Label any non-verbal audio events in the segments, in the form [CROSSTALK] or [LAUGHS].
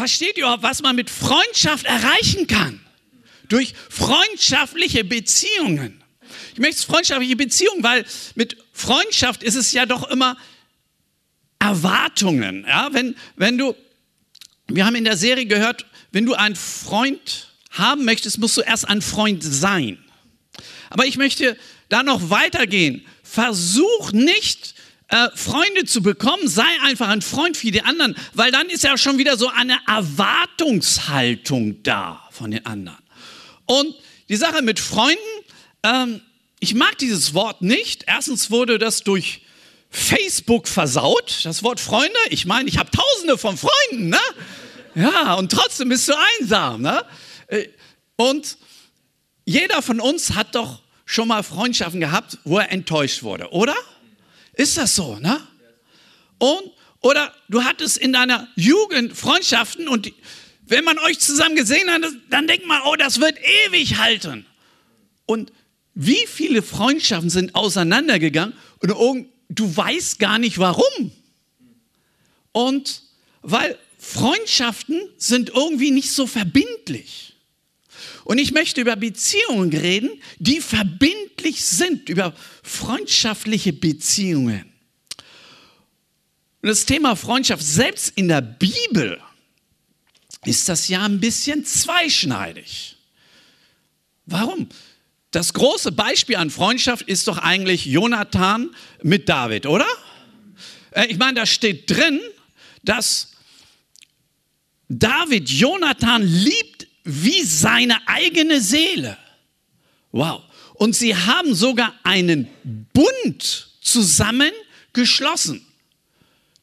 versteht ihr auch, was man mit Freundschaft erreichen kann? Durch freundschaftliche Beziehungen. Ich möchte freundschaftliche Beziehungen, weil mit Freundschaft ist es ja doch immer Erwartungen. Ja? Wenn, wenn du, wir haben in der Serie gehört, wenn du einen Freund haben möchtest, musst du erst ein Freund sein. Aber ich möchte da noch weitergehen. Versuch nicht, äh, Freunde zu bekommen, sei einfach ein Freund für die anderen, weil dann ist ja schon wieder so eine Erwartungshaltung da von den anderen. Und die Sache mit Freunden, ähm, ich mag dieses Wort nicht. Erstens wurde das durch Facebook versaut, das Wort Freunde. Ich meine, ich habe tausende von Freunden, ne? Ja, und trotzdem bist du einsam, ne? Äh, und jeder von uns hat doch schon mal Freundschaften gehabt, wo er enttäuscht wurde, oder? Ist das so, ne? Und, oder du hattest in deiner Jugend Freundschaften und wenn man euch zusammen gesehen hat, dann denkt man, oh, das wird ewig halten. Und wie viele Freundschaften sind auseinandergegangen und du weißt gar nicht warum. Und weil Freundschaften sind irgendwie nicht so verbindlich. Und ich möchte über Beziehungen reden, die verbindlich sind, über freundschaftliche Beziehungen. Und das Thema Freundschaft, selbst in der Bibel, ist das ja ein bisschen zweischneidig. Warum? Das große Beispiel an Freundschaft ist doch eigentlich Jonathan mit David, oder? Äh, ich meine, da steht drin, dass David Jonathan liebt wie seine eigene Seele. Wow. Und sie haben sogar einen Bund zusammen geschlossen.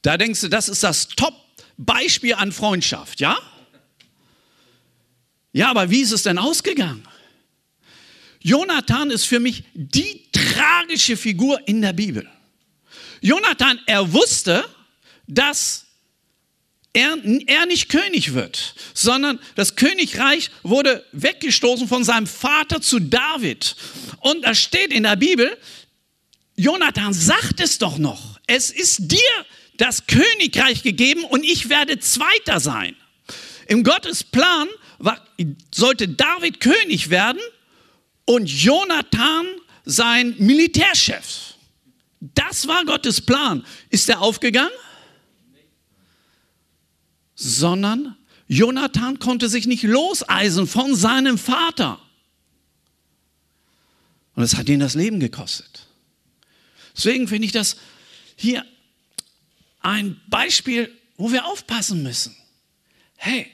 Da denkst du, das ist das Top-Beispiel an Freundschaft, ja? Ja, aber wie ist es denn ausgegangen? Jonathan ist für mich die tragische Figur in der Bibel. Jonathan, er wusste, dass er, er nicht König wird, sondern das Königreich wurde weggestoßen von seinem Vater zu David. Und da steht in der Bibel, Jonathan sagt es doch noch, es ist dir das Königreich gegeben und ich werde Zweiter sein. Im Gottes Plan sollte David König werden und Jonathan sein Militärchef. Das war Gottes Plan. Ist er aufgegangen? Sondern Jonathan konnte sich nicht loseisen von seinem Vater. Und es hat ihn das Leben gekostet. Deswegen finde ich das hier ein Beispiel, wo wir aufpassen müssen. Hey,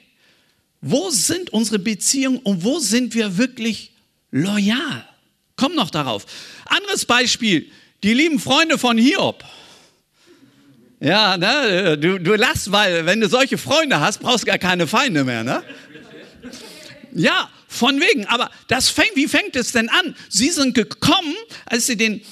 wo sind unsere Beziehungen und wo sind wir wirklich loyal. Komm noch darauf. Anderes Beispiel, die lieben Freunde von Hiob. Ja, ne, du, du lachst, weil wenn du solche Freunde hast, brauchst du gar keine Feinde mehr. Ne? Ja, von wegen. Aber das fängt, wie fängt es denn an? Sie sind gekommen, als sie den,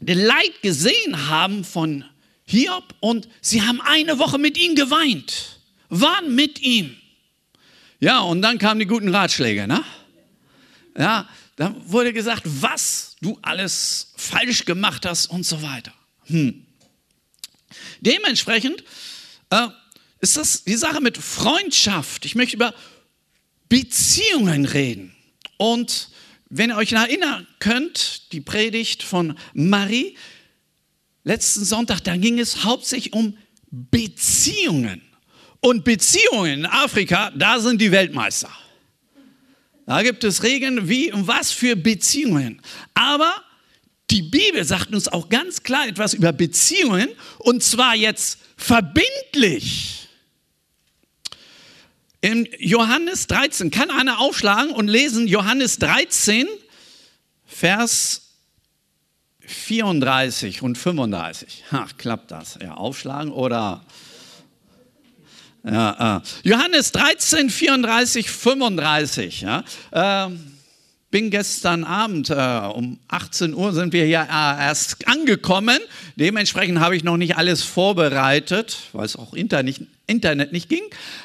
den Leid gesehen haben von Hiob und sie haben eine Woche mit ihm geweint, waren mit ihm. Ja, und dann kamen die guten Ratschläge, ne? Ja, da wurde gesagt, was du alles falsch gemacht hast und so weiter. Hm. Dementsprechend äh, ist das die Sache mit Freundschaft. Ich möchte über Beziehungen reden. Und wenn ihr euch erinnern könnt, die Predigt von Marie, letzten Sonntag, da ging es hauptsächlich um Beziehungen. Und Beziehungen in Afrika, da sind die Weltmeister. Da gibt es Regeln, wie und was für Beziehungen. Aber die Bibel sagt uns auch ganz klar etwas über Beziehungen und zwar jetzt verbindlich. In Johannes 13 kann einer aufschlagen und lesen Johannes 13, Vers 34 und 35. Ach, klappt das? Ja, aufschlagen oder ja, äh. Johannes 13, 34, 35. Ja. Ähm, bin gestern Abend äh, um 18 Uhr sind wir hier äh, erst angekommen. Dementsprechend habe ich noch nicht alles vorbereitet, weil es auch Internet, Internet nicht ging.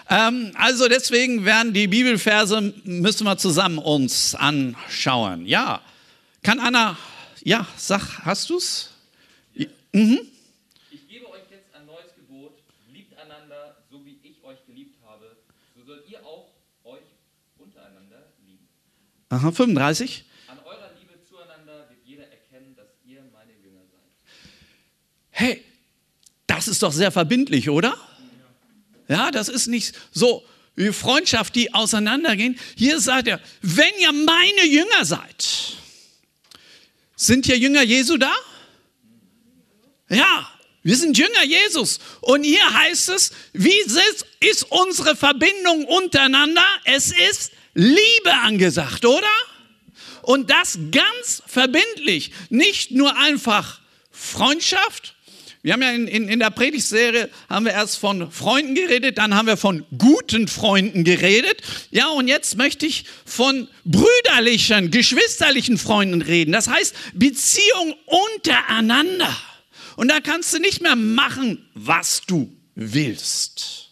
Ähm, also deswegen werden die Bibelverse müssen wir zusammen uns anschauen. Ja, kann Anna? Ja, sag, hast du's? Mhm. Ich gebe euch jetzt ein neues Gebot: Liebt einander, so wie ich euch geliebt habe. so sollt ihr auch euch untereinander. Aha, 35. An eurer Liebe zueinander wird jeder erkennen, dass ihr meine Jünger seid. Hey, das ist doch sehr verbindlich, oder? Ja, das ist nicht so wie Freundschaft, die auseinandergehen. Hier sagt er, wenn ihr meine Jünger seid, sind hier Jünger Jesu da? Ja, wir sind Jünger Jesus. Und hier heißt es, wie ist unsere Verbindung untereinander? Es ist Liebe angesagt, oder? Und das ganz verbindlich. Nicht nur einfach Freundschaft. Wir haben ja in, in, in der Predigtserie haben wir erst von Freunden geredet, dann haben wir von guten Freunden geredet. Ja, und jetzt möchte ich von brüderlichen, geschwisterlichen Freunden reden. Das heißt Beziehung untereinander. Und da kannst du nicht mehr machen, was du willst.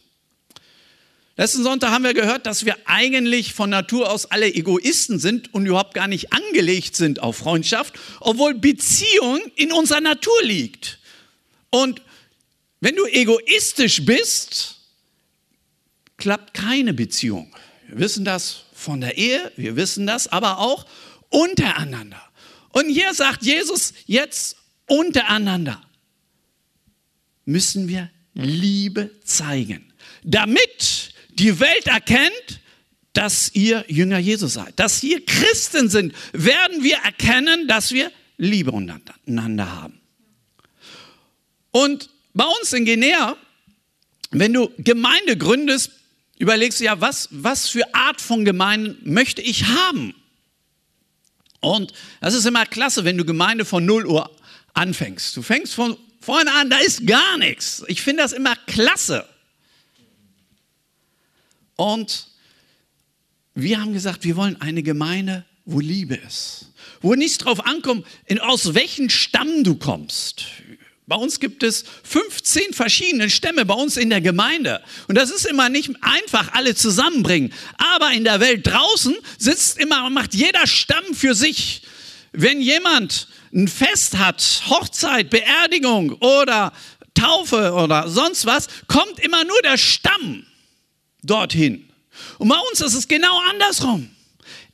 Letzten Sonntag haben wir gehört, dass wir eigentlich von Natur aus alle Egoisten sind und überhaupt gar nicht angelegt sind auf Freundschaft, obwohl Beziehung in unserer Natur liegt. Und wenn du egoistisch bist, klappt keine Beziehung. Wir wissen das von der Ehe, wir wissen das aber auch untereinander. Und hier sagt Jesus jetzt untereinander müssen wir Liebe zeigen, damit die Welt erkennt, dass ihr Jünger Jesus seid, dass ihr Christen sind, werden wir erkennen, dass wir Liebe untereinander haben. Und bei uns in Guinea, wenn du Gemeinde gründest, überlegst du ja, was, was für Art von Gemeinden möchte ich haben? Und das ist immer klasse, wenn du Gemeinde von 0 Uhr anfängst. Du fängst von vorne an, da ist gar nichts. Ich finde das immer klasse. Und wir haben gesagt, wir wollen eine Gemeinde, wo Liebe ist. Wo nicht drauf ankommt, aus welchem Stamm du kommst. Bei uns gibt es 15 verschiedene Stämme bei uns in der Gemeinde. Und das ist immer nicht einfach, alle zusammenbringen. Aber in der Welt draußen sitzt immer und macht jeder Stamm für sich. Wenn jemand ein Fest hat, Hochzeit, Beerdigung oder Taufe oder sonst was, kommt immer nur der Stamm dorthin. Und bei uns ist es genau andersrum.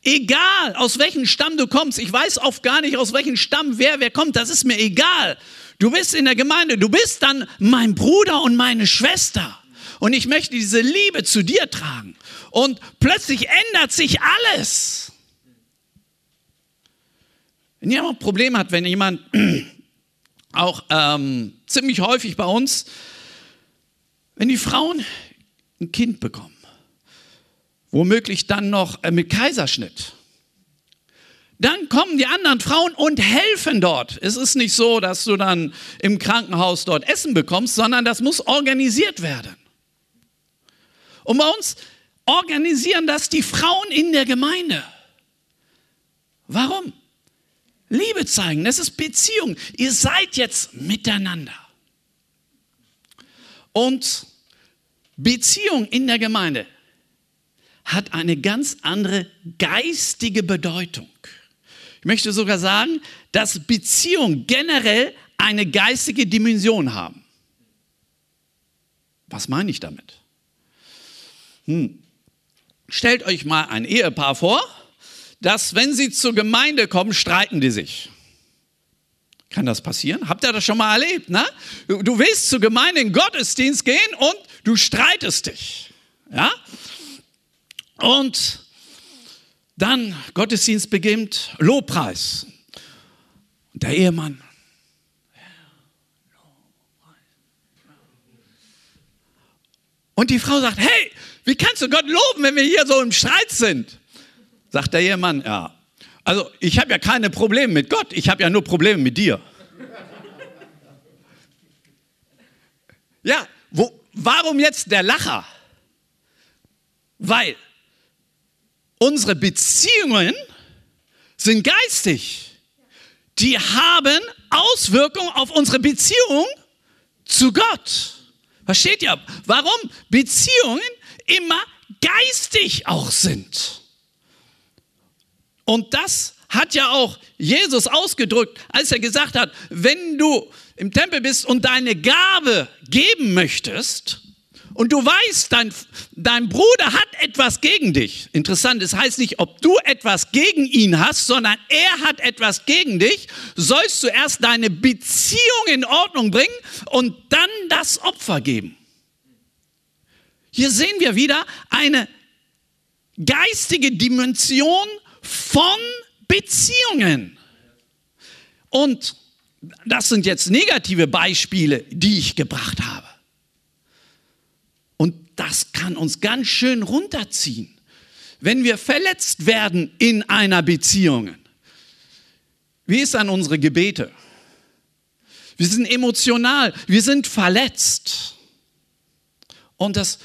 Egal, aus welchem Stamm du kommst, ich weiß oft gar nicht, aus welchem Stamm wer wer kommt, das ist mir egal. Du bist in der Gemeinde, du bist dann mein Bruder und meine Schwester. Und ich möchte diese Liebe zu dir tragen. Und plötzlich ändert sich alles. Wenn jemand ein Problem hat, wenn jemand [CLEARS THROAT] auch ähm, ziemlich häufig bei uns, wenn die Frauen ein Kind bekommen, womöglich dann noch äh, mit Kaiserschnitt, dann kommen die anderen Frauen und helfen dort. Es ist nicht so, dass du dann im Krankenhaus dort Essen bekommst, sondern das muss organisiert werden. Und bei uns organisieren das die Frauen in der Gemeinde. Warum? Liebe zeigen, das ist Beziehung. Ihr seid jetzt miteinander. Und Beziehung in der Gemeinde hat eine ganz andere geistige Bedeutung. Ich möchte sogar sagen, dass Beziehungen generell eine geistige Dimension haben. Was meine ich damit? Hm. Stellt euch mal ein Ehepaar vor, dass wenn sie zur Gemeinde kommen, streiten die sich. Kann das passieren? Habt ihr das schon mal erlebt? Ne? Du willst zur Gemeinde in Gottesdienst gehen und du streitest dich. Ja? Und dann Gottesdienst beginnt, Lobpreis. Und der Ehemann. Und die Frau sagt, hey, wie kannst du Gott loben, wenn wir hier so im Streit sind? Sagt der Ehemann, ja. Also ich habe ja keine Probleme mit Gott, ich habe ja nur Probleme mit dir. Ja, wo, warum jetzt der Lacher? Weil unsere Beziehungen sind geistig. Die haben Auswirkungen auf unsere Beziehung zu Gott. Versteht ihr? Warum Beziehungen immer geistig auch sind? Und das hat ja auch Jesus ausgedrückt, als er gesagt hat, wenn du im Tempel bist und deine Gabe geben möchtest und du weißt, dein, dein Bruder hat etwas gegen dich. Interessant, es das heißt nicht, ob du etwas gegen ihn hast, sondern er hat etwas gegen dich, sollst du erst deine Beziehung in Ordnung bringen und dann das Opfer geben. Hier sehen wir wieder eine geistige Dimension von Beziehungen. Und das sind jetzt negative Beispiele, die ich gebracht habe. Und das kann uns ganz schön runterziehen, wenn wir verletzt werden in einer Beziehung. Wie ist an unsere Gebete? Wir sind emotional, wir sind verletzt. Und das,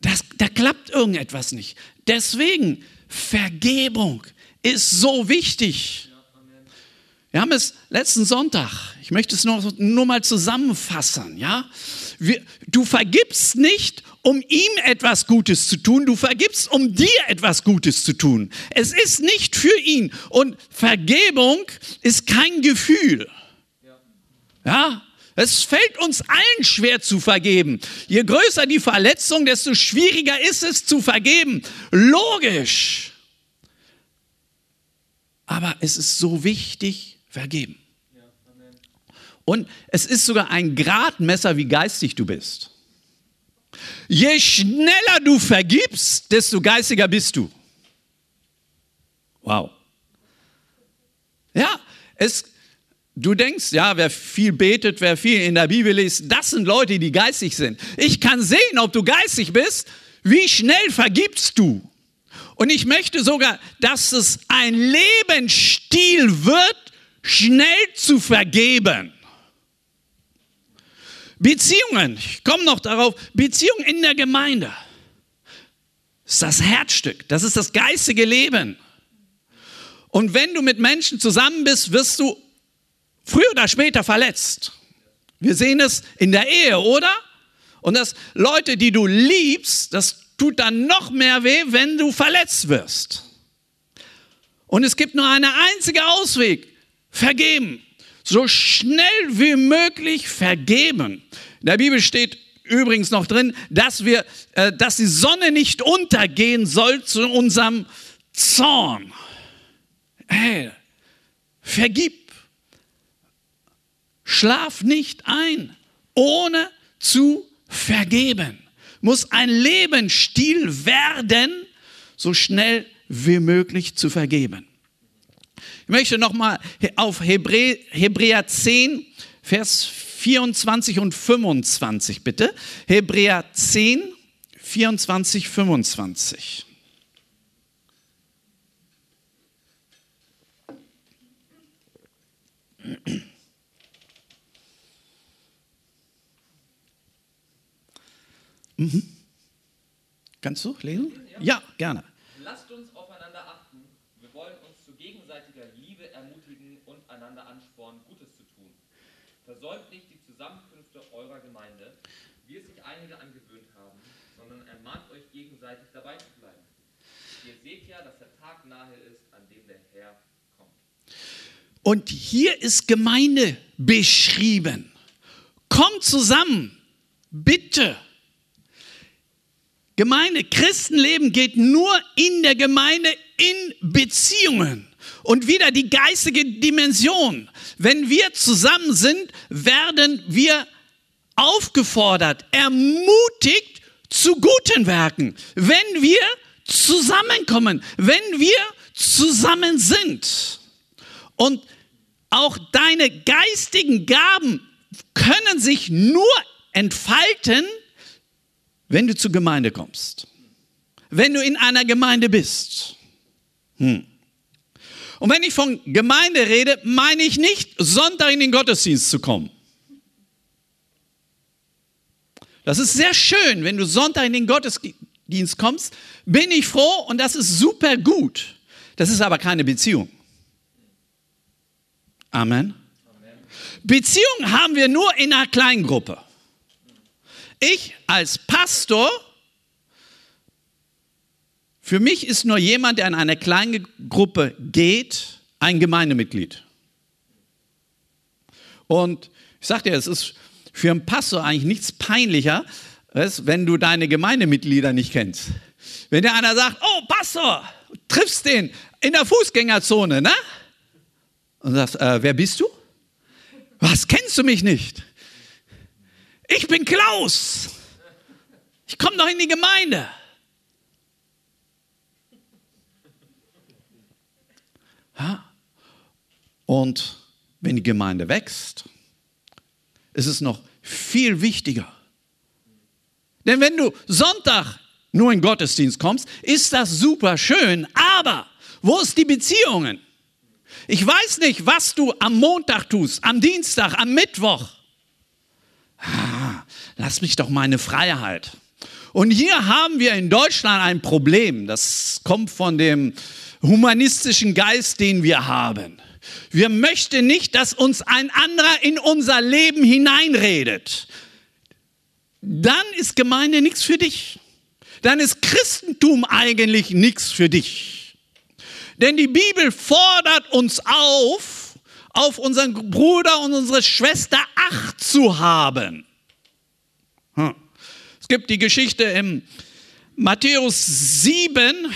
das, da klappt irgendetwas nicht. Deswegen, Vergebung ist so wichtig. Wir haben es letzten Sonntag, ich möchte es nur, nur mal zusammenfassen, ja. Wir, du vergibst nicht, um ihm etwas Gutes zu tun, du vergibst, um dir etwas Gutes zu tun. Es ist nicht für ihn. Und Vergebung ist kein Gefühl. Ja, es fällt uns allen schwer zu vergeben. Je größer die Verletzung, desto schwieriger ist es zu vergeben. Logisch. Aber es ist so wichtig, vergeben. Und es ist sogar ein Gradmesser, wie geistig du bist. Je schneller du vergibst, desto geistiger bist du. Wow. Ja, es, du denkst, ja, wer viel betet, wer viel in der Bibel liest, das sind Leute, die geistig sind. Ich kann sehen, ob du geistig bist, wie schnell vergibst du. Und ich möchte sogar, dass es ein Lebensstil wird, schnell zu vergeben. Beziehungen, ich komme noch darauf, Beziehungen in der Gemeinde. Ist das Herzstück, das ist das geistige Leben. Und wenn du mit Menschen zusammen bist, wirst du früher oder später verletzt. Wir sehen es in der Ehe, oder? Und dass Leute, die du liebst, das tut dann noch mehr weh, wenn du verletzt wirst. Und es gibt nur einen einzigen Ausweg, vergeben. So schnell wie möglich vergeben. In der Bibel steht übrigens noch drin, dass wir, äh, dass die Sonne nicht untergehen soll zu unserem Zorn. Hey, vergib. Schlaf nicht ein, ohne zu vergeben muss ein Lebensstil werden, so schnell wie möglich zu vergeben. Ich möchte nochmal auf Hebrä Hebräer 10, Vers 24 und 25 bitte. Hebräer 10, 24, 25. Mhm. Kannst du lesen? Ja, ja, gerne. Lasst uns aufeinander achten. Wir wollen uns zu gegenseitiger Liebe ermutigen und einander anspornen, Gutes zu tun. Versäumt nicht die Zusammenkünfte eurer Gemeinde, wie es sich einige angewöhnt haben, sondern ermahnt euch gegenseitig dabei zu bleiben. Ihr seht ja, dass der Tag nahe ist, an dem der Herr kommt. Und hier ist Gemeinde beschrieben. Kommt zusammen, bitte. Gemeinde, Christenleben geht nur in der Gemeinde in Beziehungen. Und wieder die geistige Dimension. Wenn wir zusammen sind, werden wir aufgefordert, ermutigt zu guten Werken. Wenn wir zusammenkommen, wenn wir zusammen sind. Und auch deine geistigen Gaben können sich nur entfalten, wenn du zur Gemeinde kommst, wenn du in einer Gemeinde bist. Hm. Und wenn ich von Gemeinde rede, meine ich nicht, Sonntag in den Gottesdienst zu kommen. Das ist sehr schön, wenn du Sonntag in den Gottesdienst kommst, bin ich froh und das ist super gut. Das ist aber keine Beziehung. Amen. Amen. Beziehung haben wir nur in einer Kleingruppe. Ich als Pastor, für mich ist nur jemand, der in eine kleine Gruppe geht, ein Gemeindemitglied. Und ich sagte dir, es ist für einen Pastor eigentlich nichts peinlicher, wenn du deine Gemeindemitglieder nicht kennst. Wenn dir einer sagt, oh Pastor, triffst den in der Fußgängerzone, ne? Und sagst, äh, wer bist du? Was, kennst du mich nicht? Ich bin Klaus. Ich komme doch in die Gemeinde. Und wenn die Gemeinde wächst, ist es noch viel wichtiger. Denn wenn du Sonntag nur in Gottesdienst kommst, ist das super schön, aber wo ist die Beziehungen? Ich weiß nicht, was du am Montag tust, am Dienstag, am Mittwoch. Ah, lass mich doch meine Freiheit. Und hier haben wir in Deutschland ein Problem. Das kommt von dem humanistischen Geist, den wir haben. Wir möchten nicht, dass uns ein anderer in unser Leben hineinredet. Dann ist Gemeinde nichts für dich. Dann ist Christentum eigentlich nichts für dich. Denn die Bibel fordert uns auf, auf unseren Bruder und unsere Schwester Acht zu haben. Hm. Es gibt die Geschichte im Matthäus 7,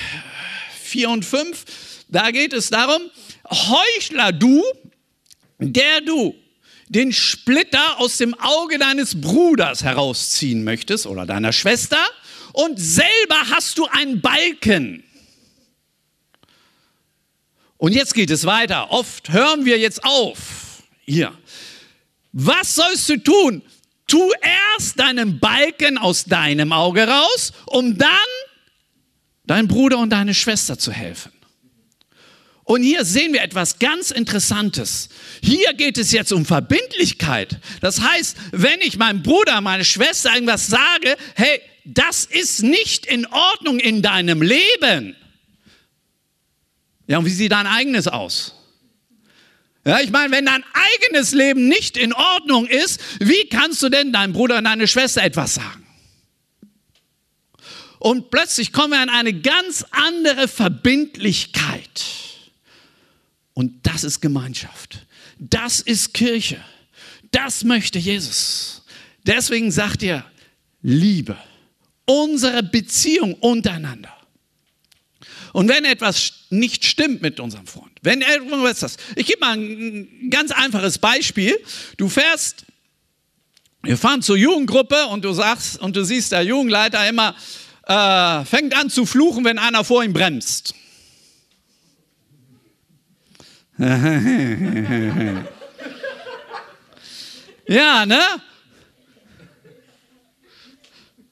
4 und 5. Da geht es darum, Heuchler du, der du den Splitter aus dem Auge deines Bruders herausziehen möchtest oder deiner Schwester und selber hast du einen Balken. Und jetzt geht es weiter. Oft hören wir jetzt auf. Hier. Was sollst du tun? Tu erst deinen Balken aus deinem Auge raus, um dann deinem Bruder und deine Schwester zu helfen. Und hier sehen wir etwas ganz Interessantes. Hier geht es jetzt um Verbindlichkeit. Das heißt, wenn ich meinem Bruder, meine Schwester irgendwas sage, hey, das ist nicht in Ordnung in deinem Leben. Ja, und wie sieht dein eigenes aus? Ja, ich meine, wenn dein eigenes Leben nicht in Ordnung ist, wie kannst du denn deinem Bruder und deine Schwester etwas sagen? Und plötzlich kommen wir an eine ganz andere Verbindlichkeit. Und das ist Gemeinschaft. Das ist Kirche. Das möchte Jesus. Deswegen sagt er, Liebe, unsere Beziehung untereinander. Und wenn etwas nicht stimmt mit unserem Freund, wenn etwas, ich gebe mal ein ganz einfaches Beispiel. Du fährst, wir fahren zur Jugendgruppe und du sagst und du siehst der Jugendleiter immer äh, fängt an zu fluchen, wenn einer vor ihm bremst. [LAUGHS] ja, ne?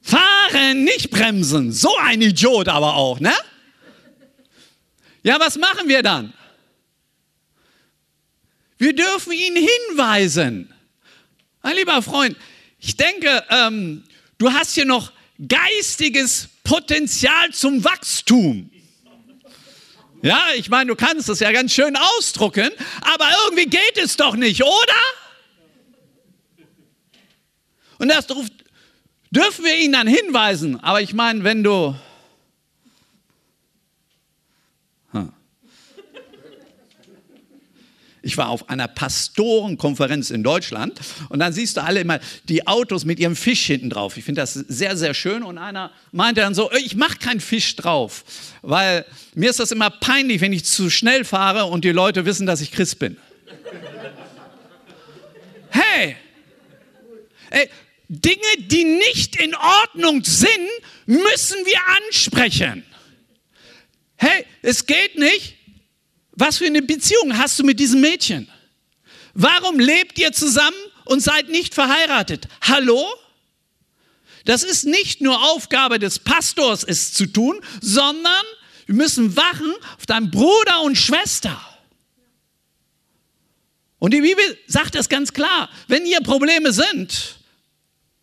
Fahren, nicht bremsen. So ein Idiot aber auch, ne? Ja, was machen wir dann? Wir dürfen ihn hinweisen. Mein lieber Freund, ich denke, ähm, du hast hier noch geistiges Potenzial zum Wachstum. Ja, ich meine, du kannst es ja ganz schön ausdrucken, aber irgendwie geht es doch nicht, oder? Und das dürfen wir ihn dann hinweisen. Aber ich meine, wenn du Ich war auf einer Pastorenkonferenz in Deutschland und dann siehst du alle immer die Autos mit ihrem Fisch hinten drauf. Ich finde das sehr, sehr schön. Und einer meinte dann so, ich mache keinen Fisch drauf, weil mir ist das immer peinlich, wenn ich zu schnell fahre und die Leute wissen, dass ich Christ bin. [LAUGHS] Hey, ey, Dinge, die nicht in Ordnung sind, müssen wir ansprechen. Hey, es geht nicht, was für eine Beziehung hast du mit diesem Mädchen? Warum lebt ihr zusammen und seid nicht verheiratet? Hallo? Das ist nicht nur Aufgabe des Pastors, es zu tun, sondern wir müssen wachen auf deinen Bruder und Schwester. Und die Bibel sagt das ganz klar. Wenn hier Probleme sind,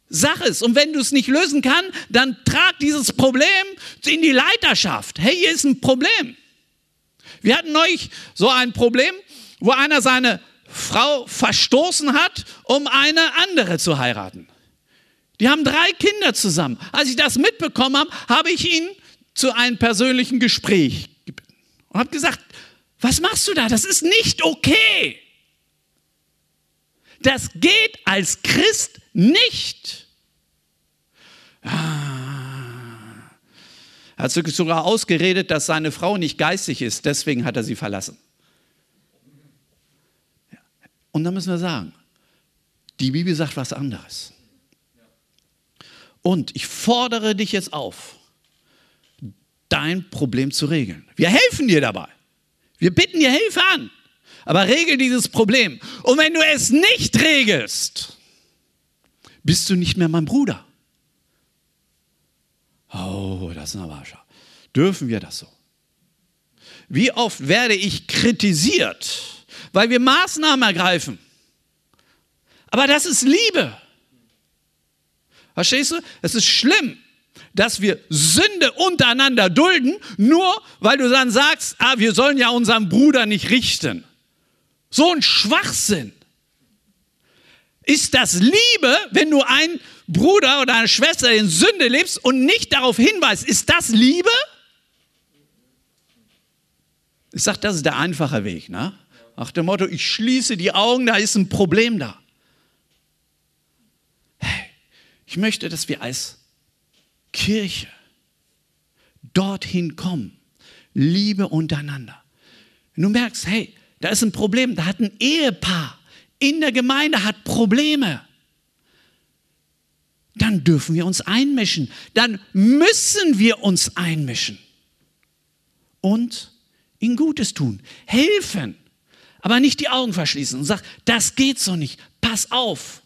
sag es. Und wenn du es nicht lösen kannst, dann trag dieses Problem in die Leiterschaft. Hey, hier ist ein Problem. Wir hatten neulich so ein Problem, wo einer seine Frau verstoßen hat, um eine andere zu heiraten. Die haben drei Kinder zusammen. Als ich das mitbekommen habe, habe ich ihn zu einem persönlichen Gespräch gebeten und habe gesagt, was machst du da? Das ist nicht okay. Das geht als Christ nicht. Ah. Er hat sich sogar ausgeredet, dass seine Frau nicht geistig ist, deswegen hat er sie verlassen. Und dann müssen wir sagen, die Bibel sagt was anderes. Und ich fordere dich jetzt auf, dein Problem zu regeln. Wir helfen dir dabei. Wir bitten dir Hilfe an. Aber regel dieses Problem. Und wenn du es nicht regelst, bist du nicht mehr mein Bruder. Oh, das ist eine Wascher. Dürfen wir das so? Wie oft werde ich kritisiert, weil wir Maßnahmen ergreifen? Aber das ist Liebe. Verstehst du? Es ist schlimm, dass wir Sünde untereinander dulden, nur weil du dann sagst, ah, wir sollen ja unseren Bruder nicht richten. So ein Schwachsinn. Ist das Liebe, wenn du einen Bruder oder eine Schwester in Sünde lebst und nicht darauf hinweist? Ist das Liebe? Ich sage, das ist der einfache Weg. Ne? Nach dem Motto, ich schließe die Augen, da ist ein Problem da. Hey, ich möchte, dass wir als Kirche dorthin kommen. Liebe untereinander. Wenn du merkst, hey, da ist ein Problem, da hat ein Ehepaar in der Gemeinde hat Probleme. Dann dürfen wir uns einmischen. Dann müssen wir uns einmischen. Und ihnen Gutes tun. Helfen. Aber nicht die Augen verschließen und sagen, das geht so nicht. Pass auf.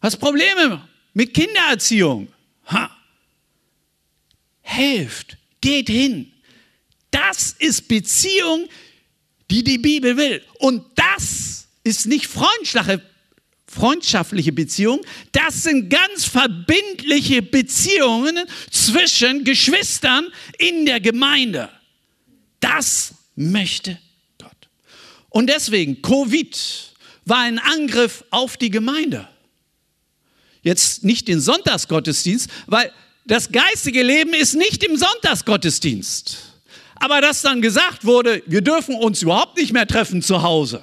Hast Probleme mit Kindererziehung? Ha helft, geht hin. Das ist Beziehung, die die Bibel will. Und das ist nicht freundschaftliche Beziehung, das sind ganz verbindliche Beziehungen zwischen Geschwistern in der Gemeinde. Das möchte Gott. Und deswegen, Covid war ein Angriff auf die Gemeinde. Jetzt nicht den Sonntagsgottesdienst, weil das geistige Leben ist nicht im Sonntagsgottesdienst. Aber dass dann gesagt wurde, wir dürfen uns überhaupt nicht mehr treffen zu Hause.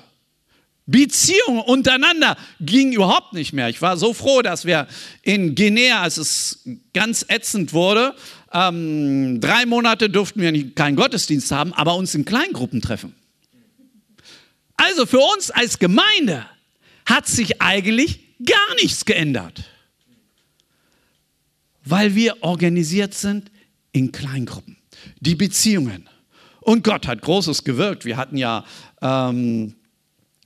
Beziehungen untereinander ging überhaupt nicht mehr. Ich war so froh, dass wir in Guinea, als es ganz ätzend wurde, ähm, drei Monate durften wir keinen Gottesdienst haben, aber uns in Kleingruppen treffen. Also für uns als Gemeinde hat sich eigentlich gar nichts geändert weil wir organisiert sind in Kleingruppen. Die Beziehungen. Und Gott hat Großes gewirkt. Wir hatten ja ähm,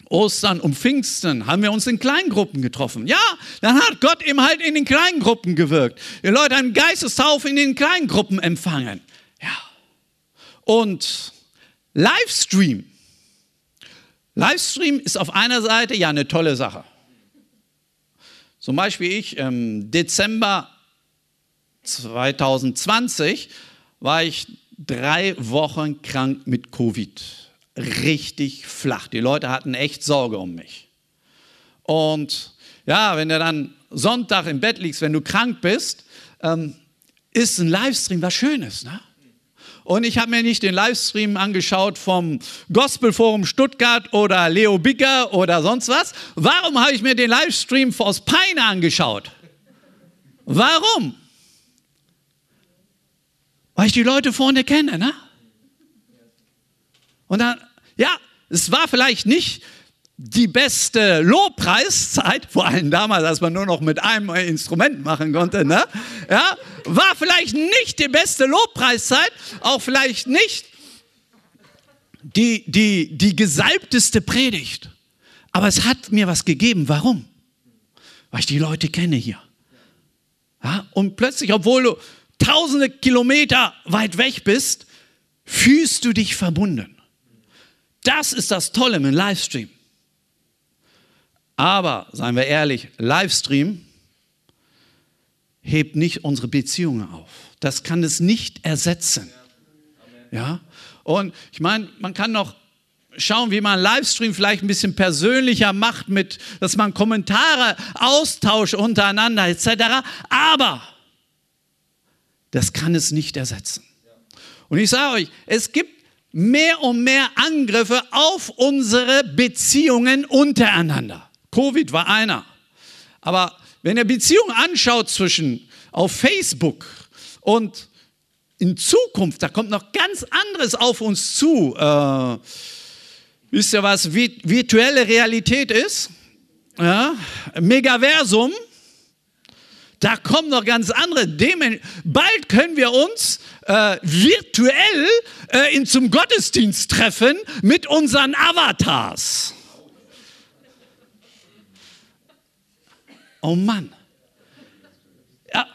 Ostern und Pfingsten, haben wir uns in Kleingruppen getroffen. Ja, dann hat Gott eben halt in den Kleingruppen gewirkt. Die Leute haben Geistestaufe in den Kleingruppen empfangen. Ja. Und Livestream. Livestream ist auf einer Seite ja eine tolle Sache. Zum Beispiel ich im Dezember 2020 war ich drei Wochen krank mit Covid. Richtig flach. Die Leute hatten echt Sorge um mich. Und ja, wenn du dann Sonntag im Bett liegst, wenn du krank bist, ähm, ist ein Livestream was Schönes. Ne? Und ich habe mir nicht den Livestream angeschaut vom Gospelforum Stuttgart oder Leo Bicker oder sonst was. Warum habe ich mir den Livestream aus Peine angeschaut? Warum? weil ich die Leute vorne kenne. Ne? Und dann, es war vielleicht nicht die beste Lobpreiszeit, vor allem damals, als man nur noch mit einem Instrument machen konnte, ne? ja, war vielleicht nicht die beste Lobpreiszeit, auch vielleicht nicht die, die, die gesalbteste Predigt. Aber es hat mir was gegeben. Warum? Weil ich die Leute kenne hier. Ja, und plötzlich, obwohl du tausende Kilometer weit weg bist, fühlst du dich verbunden. Das ist das Tolle mit Livestream. Aber, seien wir ehrlich, Livestream hebt nicht unsere Beziehungen auf. Das kann es nicht ersetzen. Ja? Und ich meine, man kann noch schauen, wie man Livestream vielleicht ein bisschen persönlicher macht, mit, dass man Kommentare austauscht untereinander etc. Aber das kann es nicht ersetzen. Und ich sage euch, es gibt mehr und mehr Angriffe auf unsere Beziehungen untereinander. Covid war einer. Aber wenn ihr Beziehungen anschaut zwischen auf Facebook und in Zukunft, da kommt noch ganz anderes auf uns zu. Äh, wisst ihr, was virtuelle Realität ist? Ja, Megaversum. Da kommen noch ganz andere. Bald können wir uns äh, virtuell äh, in, zum Gottesdienst treffen mit unseren Avatars. Oh Mann. Ja.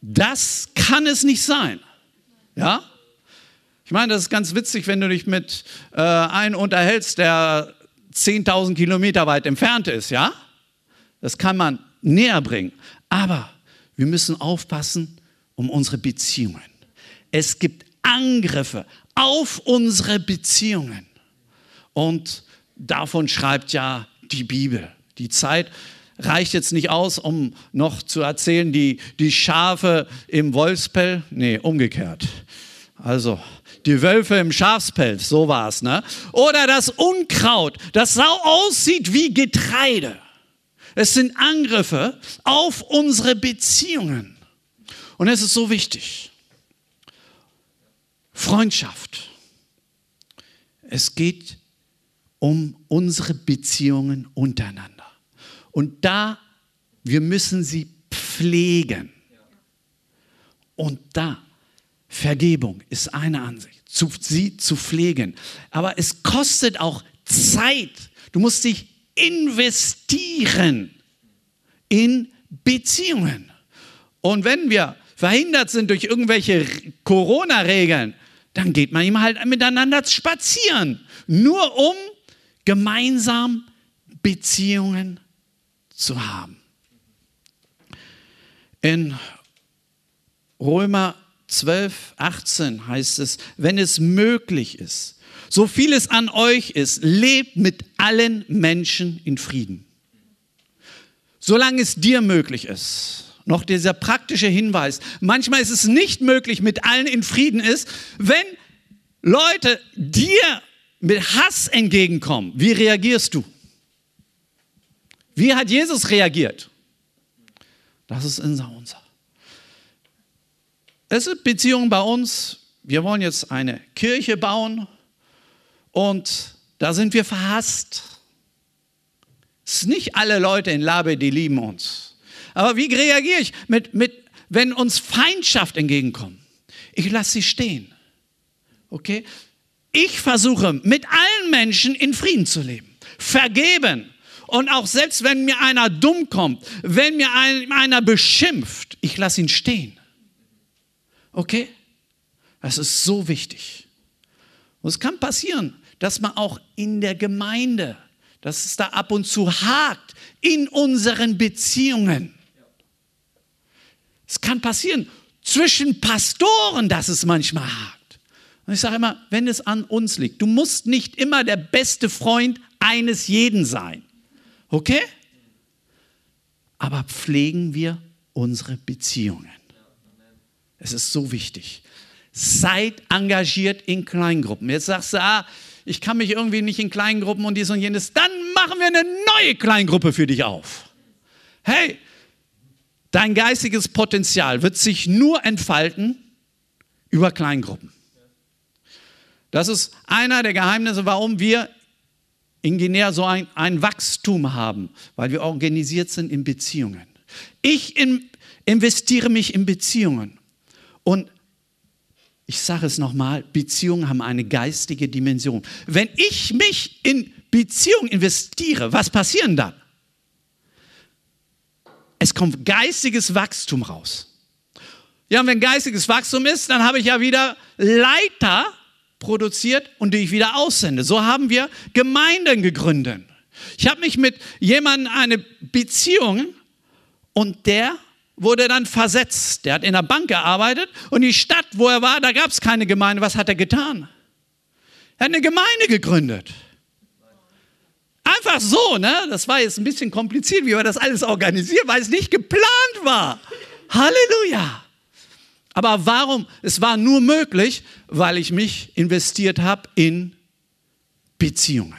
Das kann es nicht sein. Ja? Ich meine, das ist ganz witzig, wenn du dich mit äh, einem unterhältst, der 10.000 Kilometer weit entfernt ist, ja? Das kann man näher bringen. Aber wir müssen aufpassen um unsere Beziehungen. Es gibt Angriffe auf unsere Beziehungen. Und davon schreibt ja die Bibel. Die Zeit reicht jetzt nicht aus, um noch zu erzählen, die, die Schafe im Wolfspell. Nee, umgekehrt. Also, die Wölfe im Schafspelz, so war es, ne? Oder das Unkraut, das so aussieht wie Getreide. Es sind Angriffe auf unsere Beziehungen. Und es ist so wichtig. Freundschaft. Es geht um unsere Beziehungen untereinander. Und da, wir müssen sie pflegen. Und da, Vergebung ist eine Ansicht, zu, sie zu pflegen. Aber es kostet auch Zeit. Du musst dich investieren in Beziehungen. Und wenn wir verhindert sind durch irgendwelche Corona-Regeln, dann geht man ihm halt miteinander spazieren. Nur um gemeinsam Beziehungen zu zu haben. In Römer 12, 18 heißt es, wenn es möglich ist, so viel es an euch ist, lebt mit allen Menschen in Frieden. Solange es dir möglich ist. Noch dieser praktische Hinweis. Manchmal ist es nicht möglich, mit allen in Frieden ist, wenn Leute dir mit Hass entgegenkommen. Wie reagierst du? Wie hat Jesus reagiert? Das ist unser unser. Es sind Beziehungen bei uns. Wir wollen jetzt eine Kirche bauen und da sind wir verhasst. Es sind nicht alle Leute in Labe, die lieben uns. Aber wie reagiere ich, mit, mit, wenn uns Feindschaft entgegenkommt? Ich lasse sie stehen. Okay? Ich versuche mit allen Menschen in Frieden zu leben. Vergeben. Und auch selbst wenn mir einer dumm kommt, wenn mir ein, einer beschimpft, ich lasse ihn stehen. Okay? Das ist so wichtig. Und es kann passieren, dass man auch in der Gemeinde, dass es da ab und zu hakt in unseren Beziehungen. Es kann passieren zwischen Pastoren, dass es manchmal hakt. Und ich sage immer, wenn es an uns liegt, du musst nicht immer der beste Freund eines jeden sein. Okay? Aber pflegen wir unsere Beziehungen. Es ist so wichtig. Seid engagiert in Kleingruppen. Jetzt sagst du, ah, ich kann mich irgendwie nicht in Kleingruppen und dies und jenes. Dann machen wir eine neue Kleingruppe für dich auf. Hey, dein geistiges Potenzial wird sich nur entfalten über Kleingruppen. Das ist einer der Geheimnisse, warum wir in Guinea so ein, ein Wachstum haben, weil wir organisiert sind in Beziehungen. Ich in, investiere mich in Beziehungen. Und ich sage es nochmal, Beziehungen haben eine geistige Dimension. Wenn ich mich in Beziehungen investiere, was passiert dann? Es kommt geistiges Wachstum raus. Ja, und wenn geistiges Wachstum ist, dann habe ich ja wieder Leiter, produziert und die ich wieder aussende. So haben wir Gemeinden gegründet. Ich habe mich mit jemandem eine Beziehung und der wurde dann versetzt. Der hat in der Bank gearbeitet und die Stadt, wo er war, da gab es keine Gemeinde. Was hat er getan? Er hat eine Gemeinde gegründet. Einfach so, ne? Das war jetzt ein bisschen kompliziert, wie wir das alles organisieren, weil es nicht geplant war. Halleluja. Aber warum? Es war nur möglich, weil ich mich investiert habe in Beziehungen.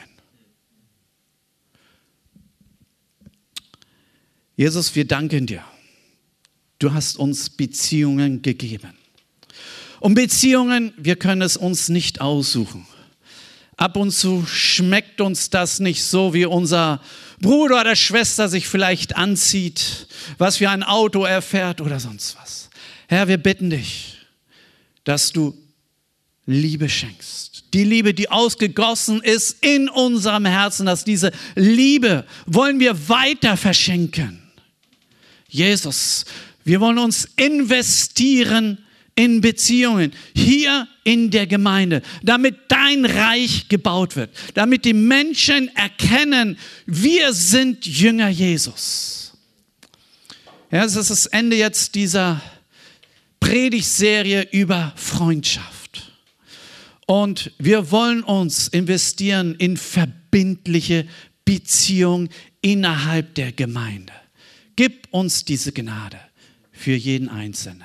Jesus, wir danken dir. du hast uns Beziehungen gegeben. Und Beziehungen, wir können es uns nicht aussuchen. Ab und zu schmeckt uns das nicht so, wie unser Bruder oder Schwester sich vielleicht anzieht, was für ein Auto er fährt oder sonst was. Herr, wir bitten dich, dass du Liebe schenkst. Die Liebe, die ausgegossen ist in unserem Herzen, dass diese Liebe wollen wir weiter verschenken. Jesus, wir wollen uns investieren in Beziehungen, hier in der Gemeinde, damit dein Reich gebaut wird, damit die Menschen erkennen, wir sind Jünger Jesus. Ja, es ist das Ende jetzt dieser Predigtserie über Freundschaft. Und wir wollen uns investieren in verbindliche Beziehungen innerhalb der Gemeinde. Gib uns diese Gnade für jeden Einzelnen.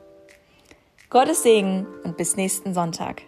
Gottes Segen und bis nächsten Sonntag.